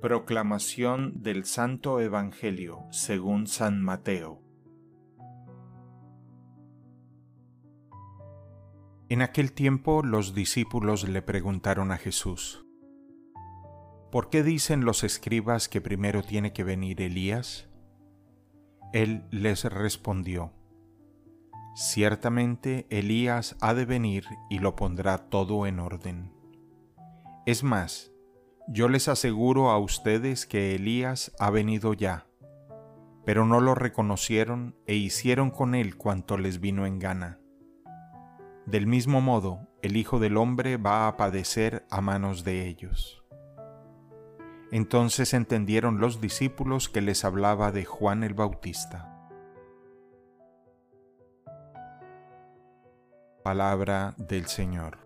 Proclamación del Santo Evangelio según San Mateo. En aquel tiempo los discípulos le preguntaron a Jesús, ¿Por qué dicen los escribas que primero tiene que venir Elías? Él les respondió, Ciertamente Elías ha de venir y lo pondrá todo en orden. Es más, yo les aseguro a ustedes que Elías ha venido ya, pero no lo reconocieron e hicieron con él cuanto les vino en gana. Del mismo modo, el Hijo del Hombre va a padecer a manos de ellos. Entonces entendieron los discípulos que les hablaba de Juan el Bautista. Palabra del Señor.